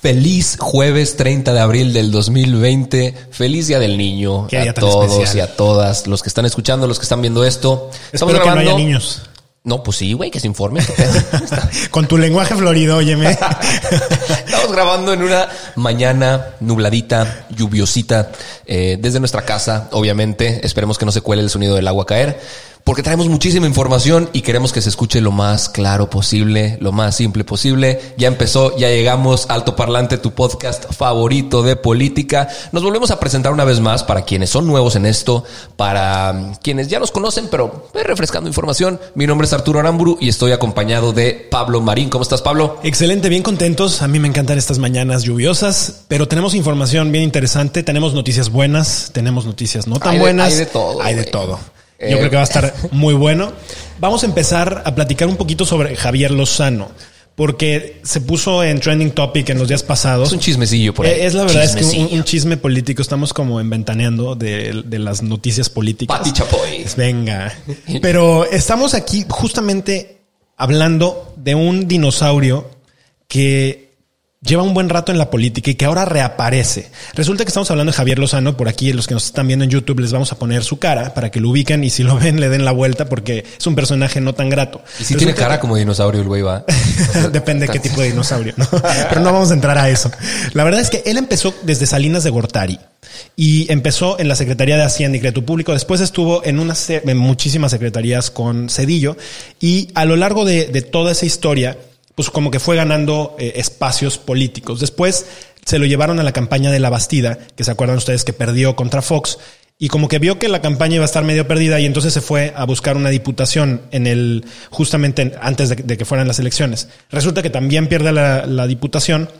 Feliz jueves 30 de abril del 2020. Feliz Día del Niño Qué a todos especial. y a todas los que están escuchando, los que están viendo esto. Estamos Espero que no grabando. haya niños. No, pues sí, güey, que se informe. Con tu lenguaje florido, óyeme. Estamos grabando en una mañana nubladita, lluviosita, eh, desde nuestra casa, obviamente. Esperemos que no se cuele el sonido del agua caer, porque traemos muchísima información y queremos que se escuche lo más claro posible, lo más simple posible. Ya empezó, ya llegamos, Alto Parlante, tu podcast favorito de política. Nos volvemos a presentar una vez más para quienes son nuevos en esto, para mm, quienes ya nos conocen, pero eh, refrescando información. Mi nombre es Arturo Aramburu y estoy acompañado de Pablo Marín. ¿Cómo estás, Pablo? Excelente, bien contentos. A mí me encantan estas mañanas lluviosas, pero tenemos información bien interesante. Tenemos noticias buenas, tenemos noticias no tan Hay de- buenas. hay de todo, Hay de todo. Eh, Yo creo que va a estar muy bueno. Vamos a empezar a platicar un poquito sobre Javier Lozano, porque se puso en trending topic en los días pasados. Es un chismecillo por ahí. Eh, Es la verdad, es que un, chisme político. Estamos como enventaneando de, de las noticias políticas. Pati Chapoy. Venga. Pero estamos aquí justamente hablando de un dinosaurio que lleva un buen rato en la política y que ahora reaparece. Resulta que estamos hablando de Javier Lozano. Por aquí, los que nos están viendo en YouTube, les vamos a poner su cara para que lo ubiquen y si lo ven, le den la vuelta porque es un personaje no tan grato. Y si tiene cara como dinosaurio el güey va. Depende de qué tipo de dinosaurio, ¿no? Pero no vamos a entrar a eso. La verdad es que él empezó desde Salinas de Gortari y empezó en la Secretaría de Hacienda y Crédito Público. Después estuvo en, una, se- en muchísimas secretarías con Cedillo y a lo largo de, de toda esa historia, pues como que fue ganando eh, espacios políticos. Después se lo llevaron a la campaña de la Bastida, que se acuerdan ustedes que perdió contra Fox. Y como que vio que la campaña iba a estar medio perdida y entonces se fue a buscar una diputación en el, justamente en- antes de, que fueran las elecciones. Resulta que también pierde la, la diputación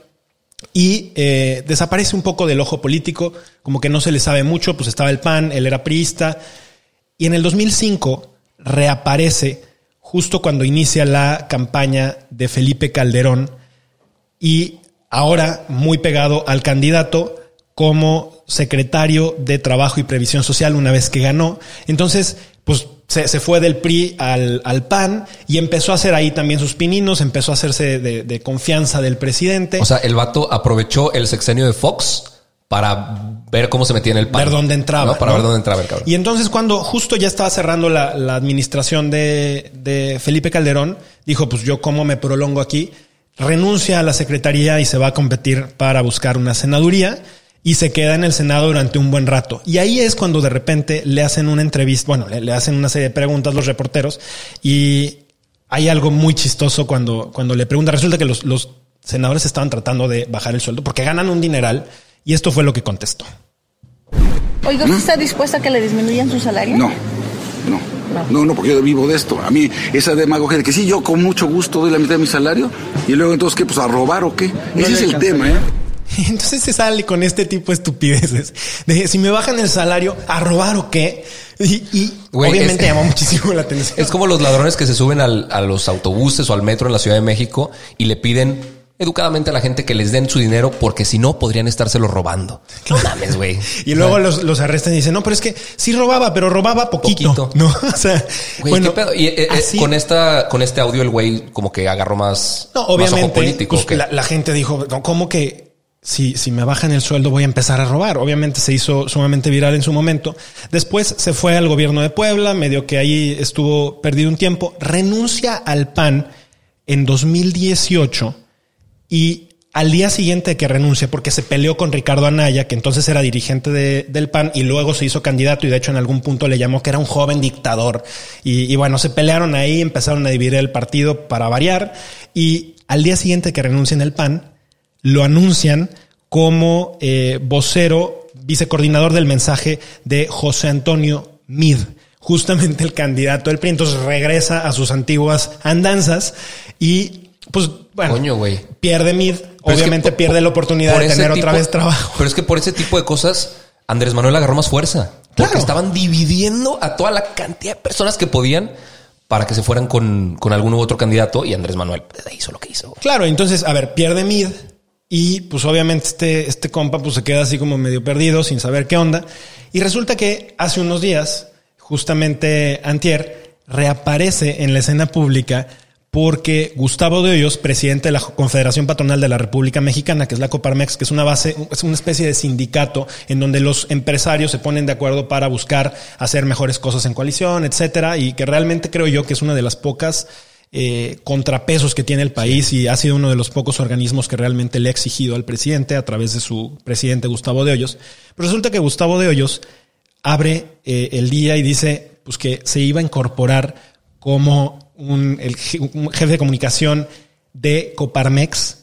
y eh, desaparece un poco del ojo político, como que no se le sabe mucho, pues estaba el PAN, él era priista, y en el 2005 reaparece justo cuando inicia la campaña de Felipe Calderón y ahora muy pegado al candidato como secretario de Trabajo y Previsión Social una vez que ganó. Entonces, pues se, fue del PRI al, al PAN y empezó a hacer ahí también sus pininos, empezó a hacerse de, de confianza del presidente. O sea, el vato aprovechó el sexenio de Fox para ver cómo se metía en el pan. ver dónde entraba. ¿no? Para ¿no? ver dónde entraba el cabrón. Y entonces cuando justo ya estaba cerrando la, la administración de, de Felipe Calderón, dijo, pues yo cómo me prolongo aquí, renuncia a la secretaría y se va a competir para buscar una senaduría y se queda en el Senado durante un buen rato. Y ahí es cuando de repente le hacen una entrevista, bueno, le, le hacen una serie de preguntas los reporteros y hay algo muy chistoso cuando, cuando le pregunta, resulta que los, los senadores estaban tratando de bajar el sueldo porque ganan un dineral y esto fue lo que contestó. Oiga, ¿usted está dispuesta a que le disminuyan su salario? No, no. No, no, porque yo vivo de esto. A mí, esa demagogia de que sí, yo con mucho gusto doy la mitad de mi salario y luego entonces, ¿qué? Pues a robar o qué. Ese es el tema, ¿eh? Entonces se sale con este tipo de estupideces. De si me bajan el salario, a robar o qué. Y, obviamente es- llamó muchísimo la atención. Es como los ladrones que se suben al- a los autobuses o al metro en la Ciudad de México y le piden educadamente a la gente que les den su dinero porque si no podrían estárselo robando. No mames, güey. Y luego los, los arrestan y dicen, no, pero es que sí robaba, pero robaba poquito. Poquito. No, o sea, bueno, ¿qué pedo? Y, eh, eh, así- con esta, con este audio el güey como que agarró más, No, más ojo obviamente, político. pues, la, la gente dijo, no, ¿cómo que si, si me bajan el sueldo voy a empezar a robar. Obviamente se hizo sumamente viral en su momento. Después se fue al gobierno de Puebla, medio que ahí estuvo perdido un tiempo, renuncia al PAN en 2018 y al día siguiente que renuncia, porque se peleó con Ricardo Anaya, que entonces era dirigente de, del PAN y luego se hizo candidato y de hecho en algún punto le llamó que era un joven dictador. Y, bueno, se pelearon ahí, empezaron a dividir el partido para variar y al día siguiente que renuncia en el PAN, lo anuncian como eh, vocero, vicecoordinador del mensaje de José Antonio Mid, justamente el candidato del PRI. Entonces regresa a sus antiguas andanzas y pues bueno, Coño, güey. pierde Mid, Pero es que obviamente por- pierde la oportunidad por de tener otra vez trabajo. Pero es que por ese tipo de cosas, Andrés Manuel agarró más fuerza. Porque estaban dividiendo a toda la cantidad de personas que podían para que se fueran con, con algún u otro candidato y Andrés Manuel hizo lo que hizo. Claro, entonces, a ver, pierde Mid y pues obviamente este, este compa pues se queda así como medio perdido sin saber qué onda. Y resulta que hace unos días, justamente Antier, reaparece en la escena pública porque Gustavo de Hoyos, presidente de la Confederación Patronal de la República Mexicana, que es la Coparmex, que es una base, es una especie de sindicato en donde los empresarios se ponen de acuerdo para buscar hacer mejores cosas en coalición, etcétera, y que realmente creo yo que es una de las pocas eh, contrapesos que tiene el país y ha sido uno de los pocos organismos que realmente le ha exigido al presidente a través de su presidente Gustavo de Hoyos. Pero resulta que Gustavo de Hoyos abre eh, el día y dice pues que se iba a incorporar como un, el un jefe de comunicación de Coparmex,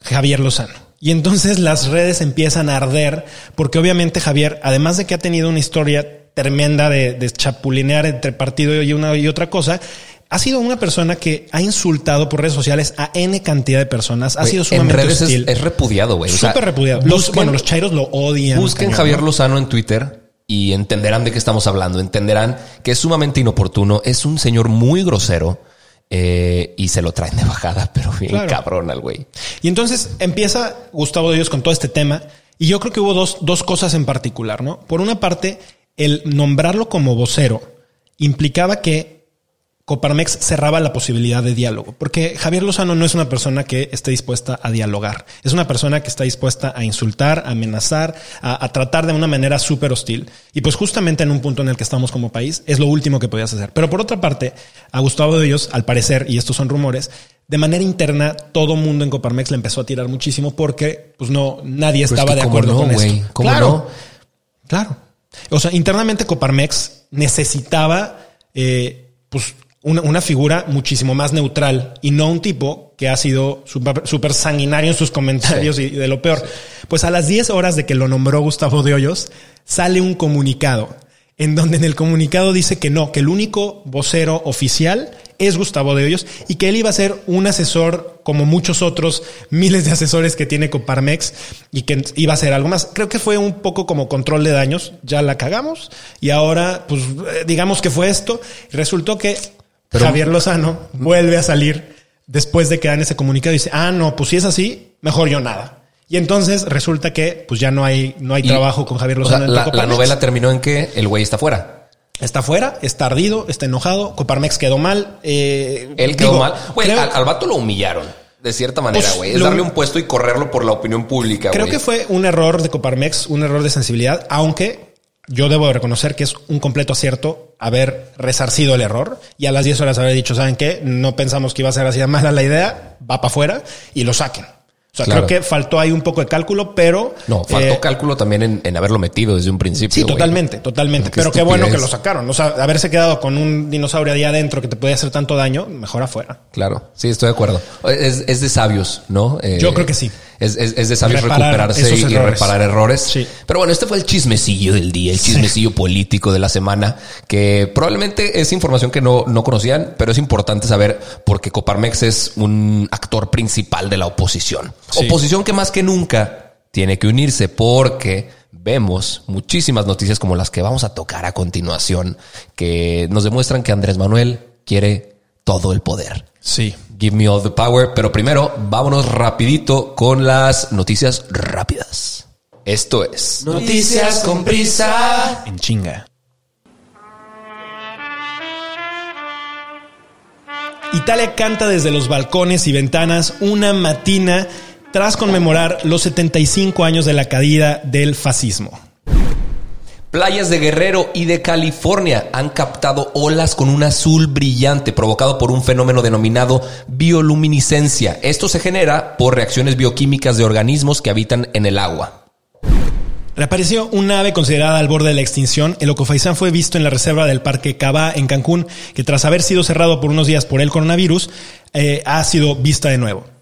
Javier Lozano. Y entonces las redes empiezan a arder porque obviamente Javier, además de que ha tenido una historia tremenda de, de chapulinear entre partido y una y otra cosa, ha sido una persona que ha insultado por redes sociales a N cantidad de personas. Ha sido en sumamente redes es, hostil. es repudiado, güey. O sea, Súper repudiado. Los, busquen- bueno, los chairos lo odian. Busquen cañón, Javier ¿no? Lozano en Twitter y entenderán de qué estamos hablando. Entenderán que es sumamente inoportuno. Es un señor muy grosero eh, y se lo traen de bajada, pero bien Claro. cabrón al güey. Y entonces empieza Gustavo de Dios con todo este tema. Y yo creo que hubo dos, dos cosas en particular, ¿no? Por una parte, el nombrarlo como vocero implicaba que Coparmex cerraba la posibilidad de diálogo, porque Javier Lozano no es una persona que esté dispuesta a dialogar, es una persona que está dispuesta a insultar, a amenazar, a, a tratar de una manera súper hostil. Y pues justamente en un punto en el que estamos como país, es lo último que podías hacer. Pero por otra parte, a Gustavo de ellos, al parecer, y estos son rumores, de manera interna, todo mundo en Coparmex le empezó a tirar muchísimo porque pues no, nadie Pero es estaba que de acuerdo no, con. ¿cómo claro, no? Claro. O sea, internamente Coparmex necesitaba eh, pues una, una figura muchísimo más neutral y no un tipo que ha sido súper sanguinario en sus comentarios y, y de lo peor. Pues a las 10 horas de que lo nombró Gustavo de Hoyos, sale un comunicado en donde en el comunicado dice que no, que el único vocero oficial es Gustavo de Hoyos y que él iba a ser un asesor como muchos otros miles de asesores que tiene Coparmex y que iba a hacer algo más. Creo que fue un poco como control de daños, ya la cagamos y ahora pues eh, digamos que fue esto. Resultó que Pero- Javier Lozano vuelve a salir después de que dan ese comunicado y dice, ah, no, pues si es así, mejor yo nada. Y entonces resulta que pues ya no hay, no hay Y, trabajo con Javier o sea, Lozano. en la, novela terminó en que el güey está fuera. Está fuera, está ardido, está enojado. Coparmex quedó mal. eh, Él quedó digo, mal. Güey, creo- al, al vato lo humillaron. De cierta manera, Pues, güey. es lo- darle un puesto y correrlo por la opinión pública, Creo que fue un error de Coparmex, un error de sensibilidad, aunque yo debo de reconocer que es un completo acierto haber resarcido el error y a las 10 horas haber dicho, ¿saben qué? No pensamos que iba a ser así de mala la idea, va para afuera y lo saquen. O sea, Claro. creo que faltó ahí un poco de cálculo, pero... No, faltó eh, cálculo también en, en haberlo metido desde un principio. Sí, totalmente, totalmente. Qué Pero qué bueno que lo sacaron. O sea, haberse quedado con un dinosaurio ahí adentro que te podía hacer tanto daño, mejor afuera. Claro, sí, estoy de acuerdo. Es, es de sabios, ¿no? Eh, Yo creo que sí. Es, es- es de sabios recuperarse y, reparar errores. Sí. Pero bueno, este fue el chismecillo del día, el chismecillo político de la semana, que probablemente es información que no, no conocían, pero es importante saber porque Coparmex es un actor principal de la oposición. Sí. Oposición que más que nunca tiene que unirse porque vemos muchísimas noticias como las que vamos a tocar a continuación que nos demuestran que Andrés Manuel quiere todo el poder. Sí. Give me all the power. Pero primero, vámonos rapidito con las noticias rápidas. Esto es Noticias con prisa. En chinga. Italia canta desde los balcones y ventanas una matina tras conmemorar los 75 años de la caída del fascismo. Playas de Guerrero y de California han captado olas con un azul brillante provocado por un fenómeno denominado bioluminiscencia. Esto se genera por reacciones bioquímicas de organismos que habitan en el agua. Reapareció un ave considerada al borde de la extinción. El ocofaisán fue visto en la reserva del Parque Cabá en Cancún, que tras haber sido cerrado por unos días por el coronavirus, eh, ha sido vista de nuevo.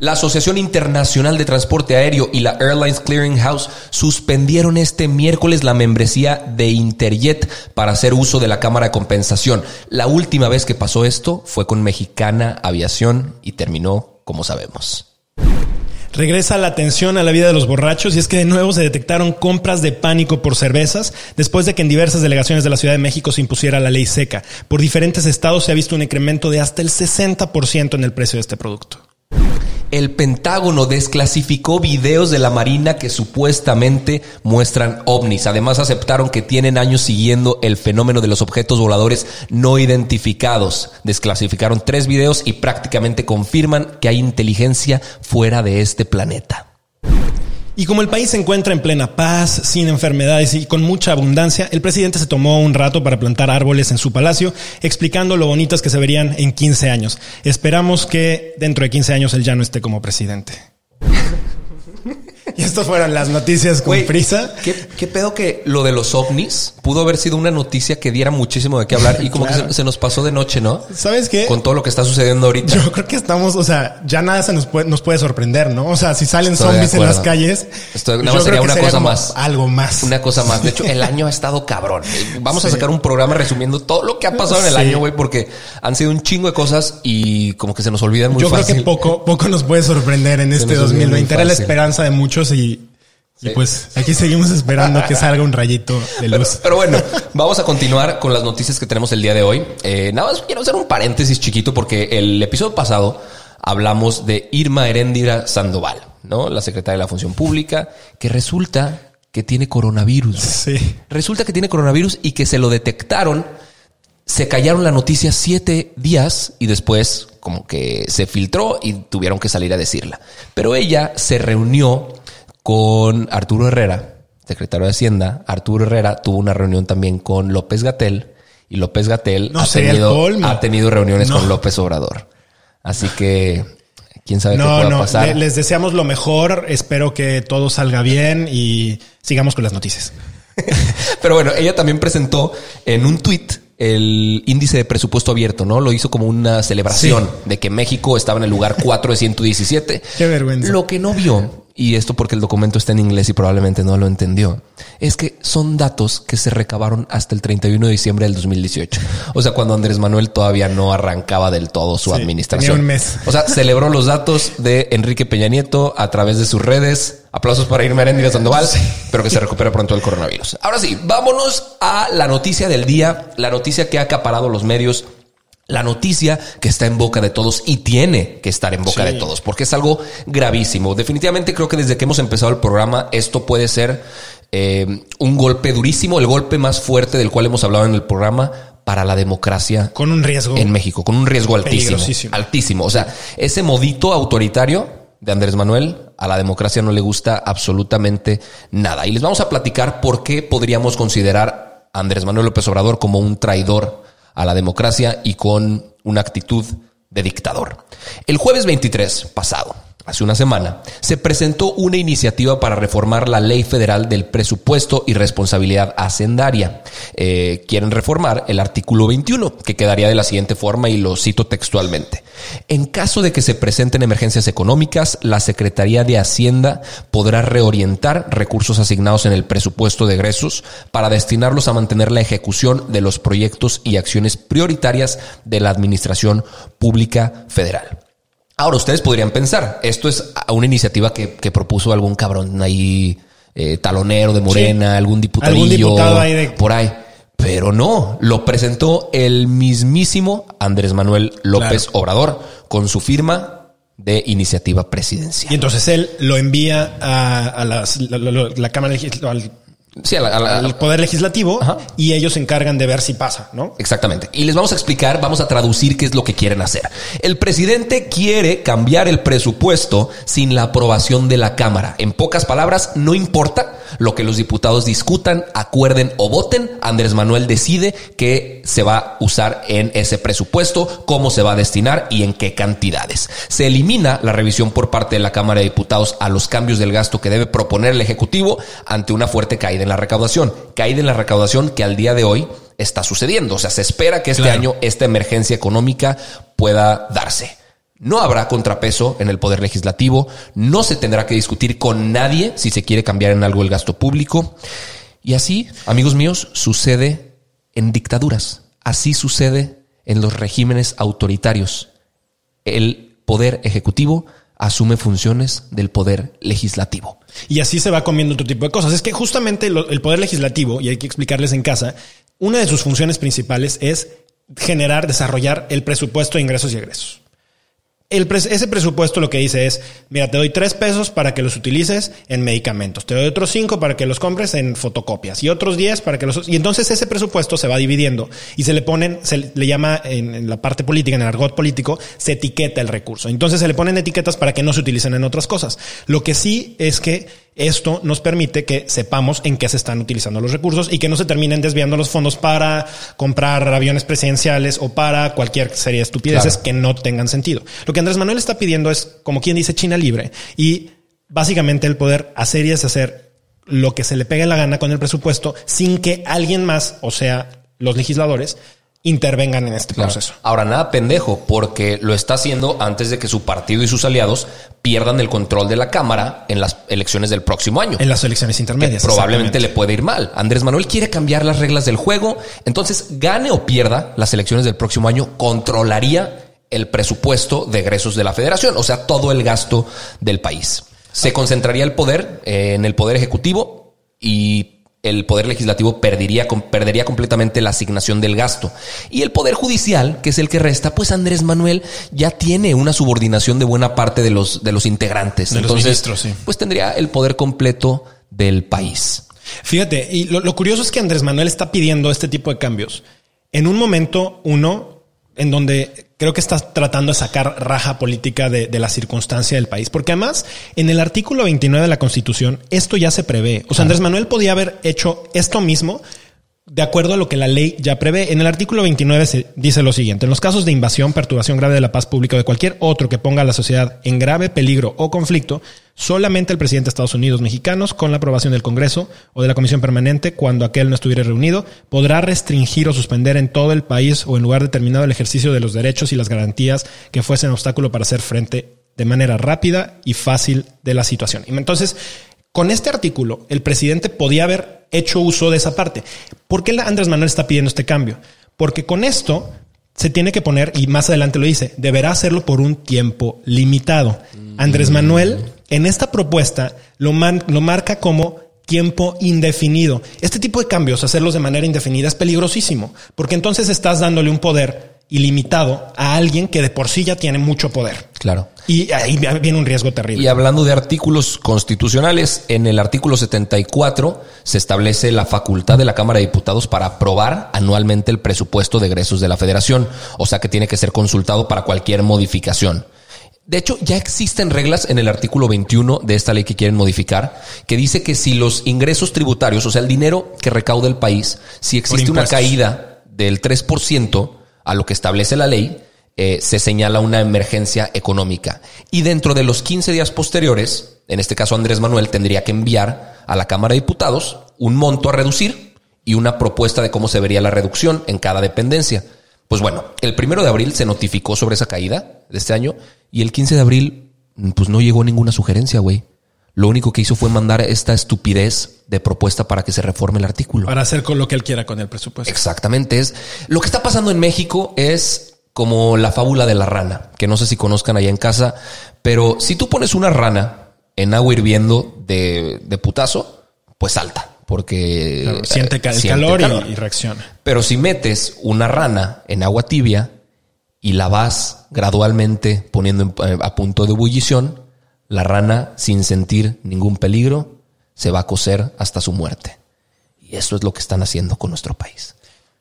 La Asociación Internacional de Transporte Aéreo y la Airlines Clearing House suspendieron este miércoles la membresía de Interjet para hacer uso de la cámara de compensación. La última vez que pasó esto fue con Mexicana Aviación y terminó como sabemos. Regresa la atención a la vida de los borrachos y es que de nuevo se detectaron compras de pánico por cervezas después de que en diversas delegaciones de la Ciudad de México se impusiera la ley seca. Por diferentes estados se ha visto un incremento de hasta el 60% en el precio de este producto el Pentágono desclasificó videos de la Marina que supuestamente muestran ovnis. Además aceptaron que tienen años siguiendo el fenómeno de los objetos voladores no identificados. Desclasificaron tres videos y prácticamente confirman que hay inteligencia fuera de este planeta. Y como el país se encuentra en plena paz, sin enfermedades y con mucha abundancia, el presidente se tomó un rato para plantar árboles en su palacio, explicando lo bonitas que se verían en 15 años. Esperamos que dentro de 15 años él ya no esté como presidente. Y estas fueron las noticias con prisa. ¿qué, pedo que lo de los ovnis pudo haber sido una noticia que diera muchísimo de qué hablar y como que se, nos pasó de noche, ¿no? ¿Sabes qué? Con todo lo que está sucediendo ahorita. Yo creo que estamos, o sea, ya nada se nos puede, nos puede sorprender, ¿no? O sea, si salen zombies en las calles. Esto nada más sería una cosa más. Algo más. Una cosa más. De hecho, el año ha estado cabrón. Vamos a sacar un programa resumiendo todo lo que ha pasado en el año, güey, porque han sido un chingo de cosas y como que se nos olvidan muy Yo fácil. creo que poco, poco nos puede sorprender en este 2020. Era la esperanza de muchos y y pues aquí seguimos esperando que salga un rayito de luz. Pero, bueno, vamos a continuar con las noticias que tenemos el día de hoy. Eh, nada más quiero hacer un paréntesis chiquito porque el episodio pasado hablamos de Irma Heréndira Sandoval, ¿no? La secretaria de la Función Pública, que resulta que tiene coronavirus. Sí. Resulta que tiene coronavirus y que se lo detectaron. Se callaron la noticia siete días y después como que se filtró y tuvieron que salir a decirla. Pero ella se reunió con Arturo Herrera, secretario de Hacienda. Arturo Herrera tuvo una reunión también con López Gatel y López Gatel ha, tenido, ha, tenido, reuniones con López Obrador. Así que quién sabe qué pueda pasar. Les deseamos lo mejor. Espero que todo salga bien y sigamos con las noticias. Pero bueno, ella también presentó en un tuit el índice de presupuesto abierto, ¿no? Lo hizo como una celebración de que México estaba en el lugar 4 de 117. Qué vergüenza. Lo que no vio y esto porque el documento está en inglés y probablemente no lo entendió, es que son datos que se recabaron hasta el 31 de diciembre del 2018. O sea, cuando Andrés Manuel todavía no arrancaba del todo su administración. un mes. O sea, celebró los datos de Enrique Peña Nieto a través de sus redes. Aplausos para Irma Arendira Sandoval, pero que se recupere pronto el coronavirus. Ahora sí, vámonos a la noticia del día, la noticia que ha acaparado los medios la noticia que está en boca de todos y tiene que estar en boca de todos, porque es algo gravísimo. Definitivamente creo que desde que hemos empezado el programa, esto puede ser eh, un golpe durísimo, el golpe más fuerte del cual hemos hablado en el programa para la democracia. Con un riesgo. En México, con un riesgo altísimo. Altísimo. O sea, ese modito autoritario de Andrés Manuel a la democracia no le gusta absolutamente nada. Y les vamos a platicar por qué podríamos considerar a Andrés Manuel López Obrador como un traidor a la democracia y con una actitud de dictador. El jueves 23 pasado, hace una semana, se presentó una iniciativa para reformar la ley federal del presupuesto y responsabilidad hacendaria. Eh, quieren reformar el artículo 21, que quedaría de la siguiente forma y lo cito textualmente. En caso de que se presenten emergencias económicas, la Secretaría de Hacienda podrá reorientar recursos asignados en el presupuesto de egresos para destinarlos a mantener la ejecución de los proyectos y acciones prioritarias de la Administración Pública Federal. Ahora, ustedes podrían pensar, esto es una iniciativa que, propuso algún cabrón ahí, eh, talonero de Morena, algún diputadillo por ahí. Pero no, lo presentó el mismísimo Andrés Manuel López Obrador con su firma de iniciativa presidencial. Y entonces él lo envía a, la, Cámara Legislativa, sí, al poder legislativo y ellos se encargan de ver si pasa, ¿no? Exactamente. Y les vamos a explicar, vamos a traducir qué es lo que quieren hacer. El presidente quiere cambiar el presupuesto sin la aprobación de la Cámara. En pocas palabras, no importa lo que los diputados discutan, acuerden o voten, Andrés Manuel decide qué se va a usar en ese presupuesto, cómo se va a destinar y en qué cantidades. Se elimina la revisión por parte de la Cámara de Diputados a los cambios del gasto que debe proponer el Ejecutivo ante una fuerte caída en la recaudación. Caída en la recaudación que al día de hoy está sucediendo. O sea, se espera que este año esta emergencia económica pueda darse. No habrá contrapeso en el poder legislativo, no se tendrá que discutir con nadie si se quiere cambiar en algo el gasto público. Y así, amigos míos, sucede en dictaduras, así sucede en los regímenes autoritarios. El poder ejecutivo asume funciones del poder legislativo. Y así se va comiendo otro tipo de cosas. Es que justamente el poder legislativo, y hay que explicarles en casa, una de sus funciones principales es generar, desarrollar el presupuesto de ingresos y egresos ese presupuesto lo que dice es, mira, te doy tres pesos para que los utilices en medicamentos, te doy otros cinco para que los compres en fotocopias y otros diez para que los... Y entonces ese presupuesto se va dividiendo y se le ponen, se le llama en, la parte política, en el argot político, se etiqueta el recurso. Entonces se le ponen etiquetas para que no se utilicen en otras cosas. Lo que sí es que esto nos permite que sepamos en qué se están utilizando los recursos y que no se terminen desviando los fondos para comprar aviones presidenciales o para cualquier serie de estupideces que no tengan sentido. Lo que Andrés Manuel está pidiendo es, como quien dice, China libre y básicamente el poder hacer y deshacer lo que se le pegue la gana con el presupuesto sin que alguien más, o sea, los legisladores, intervengan en este proceso. Ahora, nada pendejo, porque lo está haciendo antes de que su partido y sus aliados pierdan el control de la Cámara en las elecciones del próximo año. En las elecciones intermedias. Probablemente le puede ir mal. Andrés Manuel quiere cambiar las reglas del juego, entonces gane o pierda las elecciones del próximo año, controlaría el presupuesto de egresos de la federación, o sea, todo el gasto del país. Se concentraría el poder eh, en el poder ejecutivo y el poder legislativo perdería, perdería completamente la asignación del gasto. Y el poder judicial, que es el que resta, pues Andrés Manuel ya tiene una subordinación de buena parte de los, de los integrantes. Entonces, pues tendría el poder completo del país. Fíjate, y lo, lo curioso es que Andrés Manuel está pidiendo este tipo de cambios. En un momento, uno, en donde creo que está tratando de sacar raja política de, la circunstancia del país. Porque además, en el artículo 29 de la Constitución, esto ya se prevé. O sea, Andrés Manuel podía haber hecho esto mismo de acuerdo a lo que la ley ya prevé. En el artículo 29 se dice lo siguiente. En los casos de invasión, perturbación grave de la paz pública o de cualquier otro que ponga a la sociedad en grave peligro o conflicto, solamente el presidente de Estados Unidos mexicanos, con la aprobación del Congreso o de la Comisión Permanente, cuando aquel no estuviera reunido, podrá restringir o suspender en todo el país o en lugar determinado el ejercicio de los derechos y las garantías que fuesen obstáculo para hacer frente de manera rápida y fácil de la situación. Entonces, con este artículo, el presidente podía haber hecho uso de esa parte. ¿Por qué Andrés Manuel está pidiendo este cambio? Porque con esto se tiene que poner, y más adelante lo dice, deberá hacerlo por un tiempo limitado. Andrés Manuel, en esta propuesta, lo, lo marca como tiempo indefinido. Este tipo de cambios, hacerlos de manera indefinida, es peligrosísimo, porque entonces estás dándole un poder ilimitado a alguien que de por sí ya tiene mucho poder. Claro. Y ahí viene un riesgo terrible. Y hablando de artículos constitucionales, en el artículo 74 se establece la facultad de la Cámara de Diputados para aprobar anualmente el presupuesto de egresos de la Federación, o sea que tiene que ser consultado para cualquier modificación. De hecho, ya existen reglas en el artículo 21 de esta ley que quieren modificar, que dice que si los ingresos tributarios, o sea, el dinero que recauda el país, si existe una caída del 3%, a lo que establece la ley, eh, se señala una emergencia económica. Y dentro de los 15 días posteriores, en este caso Andrés Manuel tendría que enviar a la Cámara de Diputados un monto a reducir y una propuesta de cómo se vería la reducción en cada dependencia. Pues bueno, el primero de abril se notificó sobre esa caída de este año y el 15 de abril, pues no llegó ninguna sugerencia, güey. Lo único que hizo fue mandar esta estupidez de propuesta para que se reforme el artículo. Para hacer con lo que él quiera con el presupuesto. Exactamente. Es lo que está pasando en México es como la fábula de la rana, que no sé si conozcan allá en casa, pero si tú pones una rana en agua hirviendo de, putazo, pues salta, porque siente, el calor, Y, y, reacciona. Pero si metes una rana en agua tibia y la vas gradualmente poniendo a punto de ebullición, la rana, sin sentir ningún peligro, se va a cocer hasta su muerte. Y eso es lo que están haciendo con nuestro país.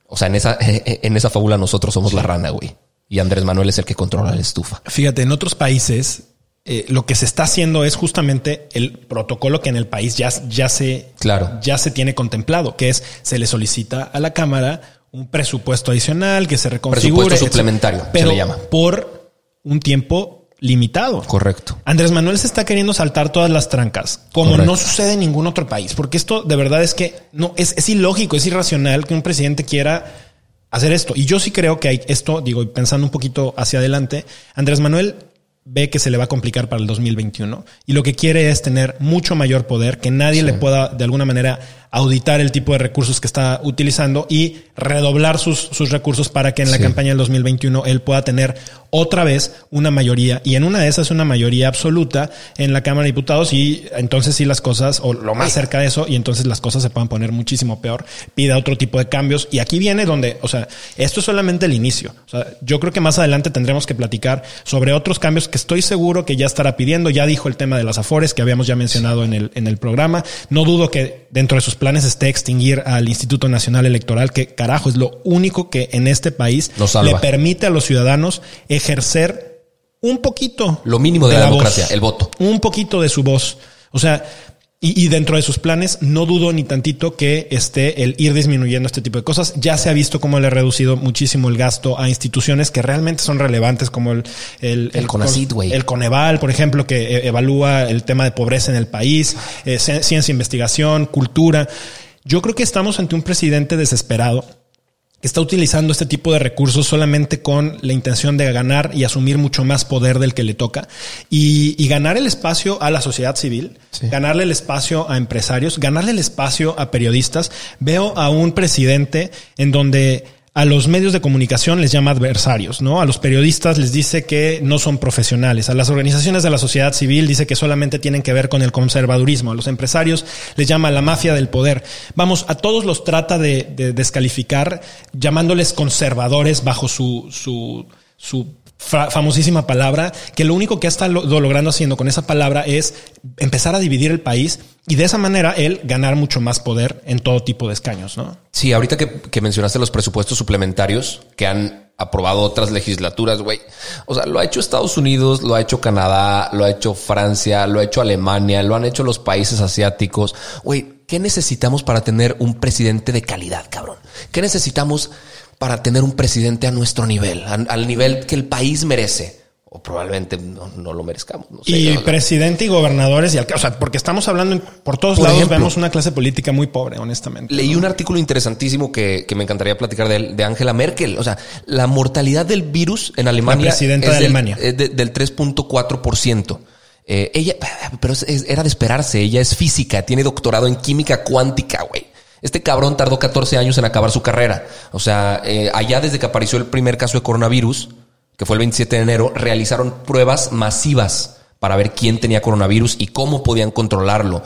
O sea, en esa, en esa fábula nosotros somos la rana, güey. Y Andrés Manuel es el que controla la estufa. Fíjate, en otros países eh, lo que se está haciendo es justamente el protocolo que en el país ya, ya, se, claro. ya se tiene contemplado, que es se le solicita a la Cámara un presupuesto adicional que se reconfigure. Presupuesto suplementario, pero se le llama. Por un tiempo limitado. Correcto. Andrés Manuel se está queriendo saltar todas las trancas, como no sucede en ningún otro país, porque esto de verdad es que no es, es ilógico, es irracional que un presidente quiera hacer esto. Y yo sí creo que hay esto, digo, pensando un poquito hacia adelante, Andrés Manuel ve que se le va a complicar para el 2021 y lo que quiere es tener mucho mayor poder, que nadie le pueda de alguna manera auditar el tipo de recursos que está utilizando y redoblar sus, sus recursos para que en la campaña del 2021 él pueda tener otra vez una mayoría. Y en una de esas una mayoría absoluta en la Cámara de Diputados y entonces sí las cosas o lo más cerca de eso y entonces las cosas se puedan poner muchísimo peor, pida otro tipo de cambios. Y aquí viene donde, o sea, esto es solamente el inicio. O sea, yo creo que más adelante tendremos que platicar sobre otros cambios que estoy seguro que ya estará pidiendo, ya dijo el tema de las afores que habíamos ya mencionado en el en el programa, no dudo que dentro de sus planes esté extinguir al Instituto Nacional Electoral, que carajo es lo único que en este país le permite a los ciudadanos ejercer un poquito. Lo mínimo de, la, democracia, el voto. Un poquito de su voz. O sea, y, dentro de sus planes, no dudo ni tantito que esté el ir disminuyendo este tipo de cosas. Ya se ha visto cómo le ha reducido muchísimo el gasto a instituciones que realmente son relevantes, como el, el, el, güey. El Coneval, por ejemplo, que eh, evalúa el tema de pobreza en el país, eh, ciencia, investigación, cultura. Yo creo que estamos ante un presidente desesperado que está utilizando este tipo de recursos solamente con la intención de ganar y asumir mucho más poder del que le toca y, ganar el espacio a la sociedad civil, ganarle el espacio a empresarios, ganarle el espacio a periodistas. Veo a un presidente en donde a los medios de comunicación les llama adversarios, ¿no? A los periodistas les dice que no son profesionales, a las organizaciones de la sociedad civil dice que solamente tienen que ver con el conservadurismo, a los empresarios les llama la mafia del poder. Vamos, a todos los trata de, descalificar llamándoles conservadores bajo su, su, su famosísima palabra, que lo único que está logrando haciendo con esa palabra es empezar a dividir el país y de esa manera él ganar mucho más poder en todo tipo de escaños, ¿no? Sí, ahorita que, mencionaste los presupuestos suplementarios que han aprobado otras legislaturas, güey. O sea, lo ha hecho Estados Unidos, lo ha hecho Canadá, lo ha hecho Francia, lo ha hecho Alemania, lo han hecho los países asiáticos. Güey, ¿qué necesitamos para tener un presidente de calidad, cabrón? ¿Qué necesitamos para tener un presidente a nuestro nivel, al nivel que el país merece. O probablemente no, lo merezcamos. y presidente y gobernadores y alcaldes. O sea, porque estamos hablando por todos lados, vemos una clase política muy pobre, honestamente. Leí un artículo interesantísimo que, me encantaría platicar de, de Angela Merkel. O sea, la mortalidad del virus en Alemania. La presidenta es de Alemania. Del, del 3.4%. Eh, ella, pero era de esperarse. Ella es física, tiene doctorado en química cuántica, güey. Este cabrón tardó 14 años en acabar su carrera. O sea, eh, allá desde que apareció el primer caso de coronavirus, que fue el 27 de enero, realizaron pruebas masivas para ver quién tenía coronavirus y cómo podían controlarlo.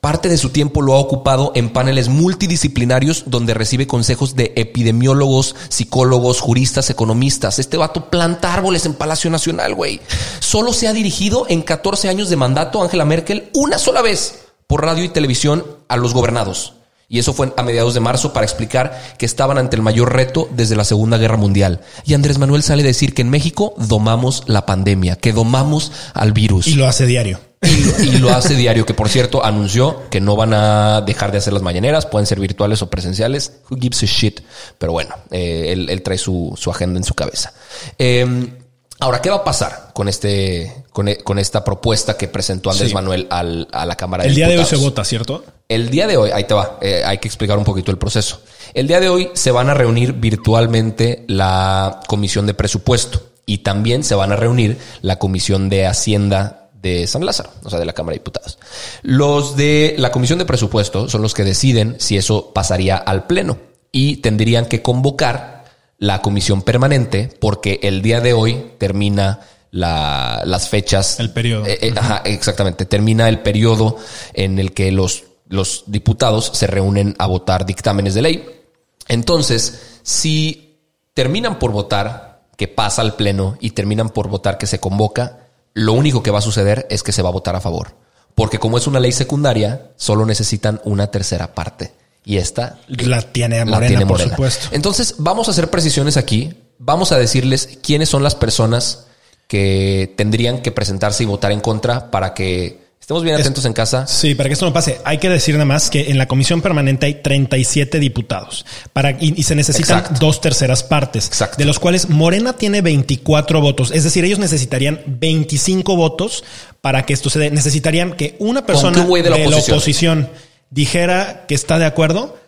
Parte de su tiempo lo ha ocupado en paneles multidisciplinarios donde recibe consejos de epidemiólogos, psicólogos, juristas, economistas. Este vato planta árboles en Palacio Nacional, güey. Solo se ha dirigido en 14 años de mandato Angela Merkel una sola vez por radio y televisión a los gobernados. Y eso fue a mediados de marzo para explicar que estaban ante el mayor reto desde la Segunda Guerra Mundial. Y Andrés Manuel sale a decir que en México domamos la pandemia, que domamos al virus. Y lo hace diario. Y, lo hace diario, que por cierto anunció que no van a dejar de hacer las mañaneras, pueden ser virtuales o presenciales. Who gives a shit? Pero bueno, eh, él, trae su, agenda en su cabeza. Em, Ahora, ¿qué va a pasar con este, con, e, esta propuesta que presentó Andrés Manuel a la Cámara de El día de hoy se vota, ¿cierto? El día de hoy, ahí te va, eh, hay que explicar un poquito el proceso. El día de hoy se van a reunir virtualmente la Comisión de Presupuesto y también se van a reunir la Comisión de Hacienda de San Lázaro, o sea, de la Cámara de Diputados. Los de la Comisión de Presupuesto son los que deciden si eso pasaría al Pleno y tendrían que convocar la comisión permanente porque el día de hoy termina las fechas. El periodo. Eh, eh, ajá, exactamente. Termina el periodo en el que los, los diputados se reúnen a votar dictámenes de ley. Entonces, si terminan por votar que pasa al pleno y terminan por votar que se convoca, lo único que va a suceder es que se va a votar a favor. Porque como es una ley secundaria, solo necesitan una tercera parte. y esta la tiene Morena, por supuesto. Entonces, vamos a hacer precisiones aquí. Vamos a decirles quiénes son las personas que tendrían que presentarse y votar en contra para que Estemos bien atentos en casa. Sí, para que esto no pase, hay que decir nada más que en la comisión permanente hay 37 diputados para, y, se necesitan dos terceras partes, de los cuales Morena tiene 24 votos. Es decir, ellos necesitarían 25 votos para que esto se dé. Necesitarían que una persona de, la, oposición. dijera que está de acuerdo.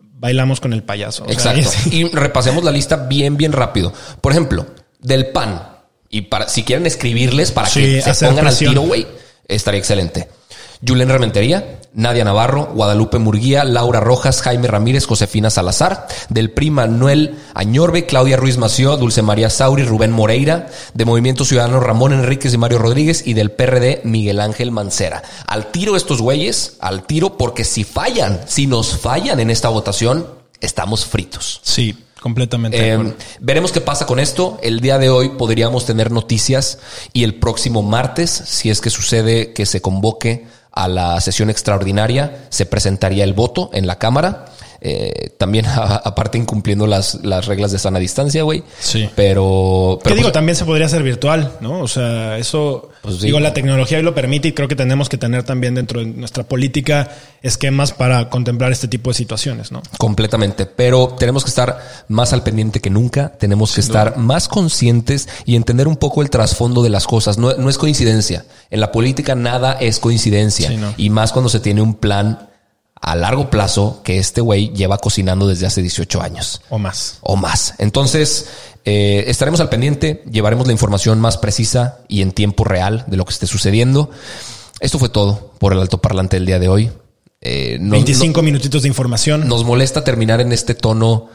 Bailamos con el payaso. Exacto. y repasemos la lista bien, bien rápido. Por ejemplo, del PAN. Y para, si quieren escribirles para que se pongan al tiro, güey estaría excelente. Julen Rementería, Nadia Navarro, Guadalupe Murguía, Laura Rojas, Jaime Ramírez, Josefina Salazar, del PRI Manuel Añorbe, Claudia Ruiz Mació, Dulce María Sauri, Rubén Moreira, de Movimiento Ciudadano Ramón Enríquez y Mario Rodríguez y del PRD Miguel Ángel Mancera. Al tiro estos güeyes, al tiro porque si fallan, si nos fallan en esta votación, estamos fritos. Sí. Completamente. Eh, veremos qué pasa con esto. El día de hoy podríamos tener noticias y el próximo martes, si es que sucede que se convoque a la sesión extraordinaria, se presentaría el voto en la Cámara. Eh, también aparte incumpliendo las, las reglas de sana distancia, güey. Sí. Pero... pero digo, pues, también se podría hacer virtual, ¿no? O sea, eso... Pues digo, la tecnología hoy lo permite y creo que tenemos que tener también dentro de nuestra política esquemas para contemplar este tipo de situaciones, ¿no? Completamente. Pero tenemos que estar más al pendiente que nunca. Tenemos que estar más conscientes y entender un poco el trasfondo de las cosas. No, no es coincidencia. En la política nada es coincidencia. Y más cuando se tiene un plan a largo plazo que este güey lleva cocinando desde hace 18 años. O más. O más. Entonces, eh, estaremos al pendiente, llevaremos la información más precisa y en tiempo real de lo que esté sucediendo. Esto fue todo por el alto parlante del día de hoy. Eh, 25 minutitos de información. Nos molesta terminar en este tono,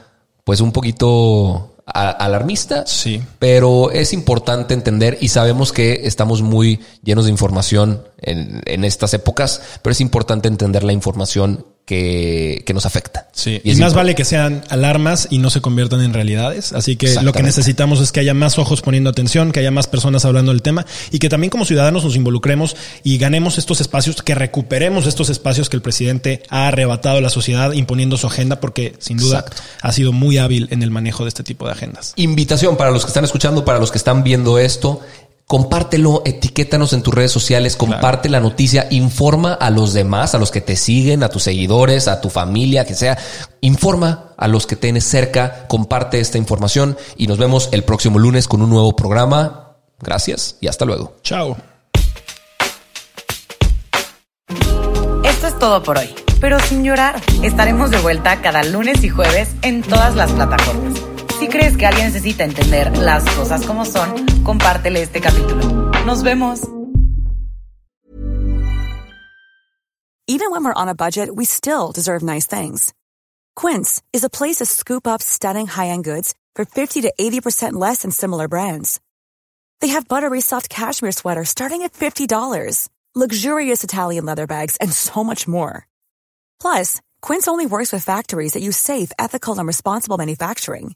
pues un poquito alarmista. Sí. Pero es importante entender y sabemos que estamos muy llenos de información en, en estas épocas, pero es importante entender la información que, que nos afecta. Sí. Y, más vale que sean alarmas y no se conviertan en realidades. Así que lo que necesitamos es que haya más ojos poniendo atención, que haya más personas hablando del tema y que también como ciudadanos nos involucremos y ganemos estos espacios, que recuperemos estos espacios que el presidente ha arrebatado a la sociedad imponiendo su agenda porque sin duda ha sido muy hábil en el manejo de este tipo de agendas. Invitación para los que están escuchando, para los que están viendo esto compártelo, etiquétanos en tus redes sociales, comparte la noticia, informa a los demás, a los que te siguen, a tus seguidores, a tu familia, que sea. Informa a los que tienes cerca, comparte esta información y nos vemos el próximo lunes con un nuevo programa. Gracias y hasta luego. Chao. Esto es todo por hoy, pero sin llorar. Estaremos de vuelta cada lunes y jueves en todas las plataformas crees que alguien necesita entender las cosas como son, compártele este capítulo. Nos vemos. Even when we're on a budget, we still deserve nice things. Quince is a place to scoop up stunning high-end goods for 50 to 80% less than similar brands. They have buttery soft cashmere sweaters starting at $50, luxurious Italian leather bags, and so much more. Plus, Quince only works with factories that use safe, ethical, and responsible manufacturing.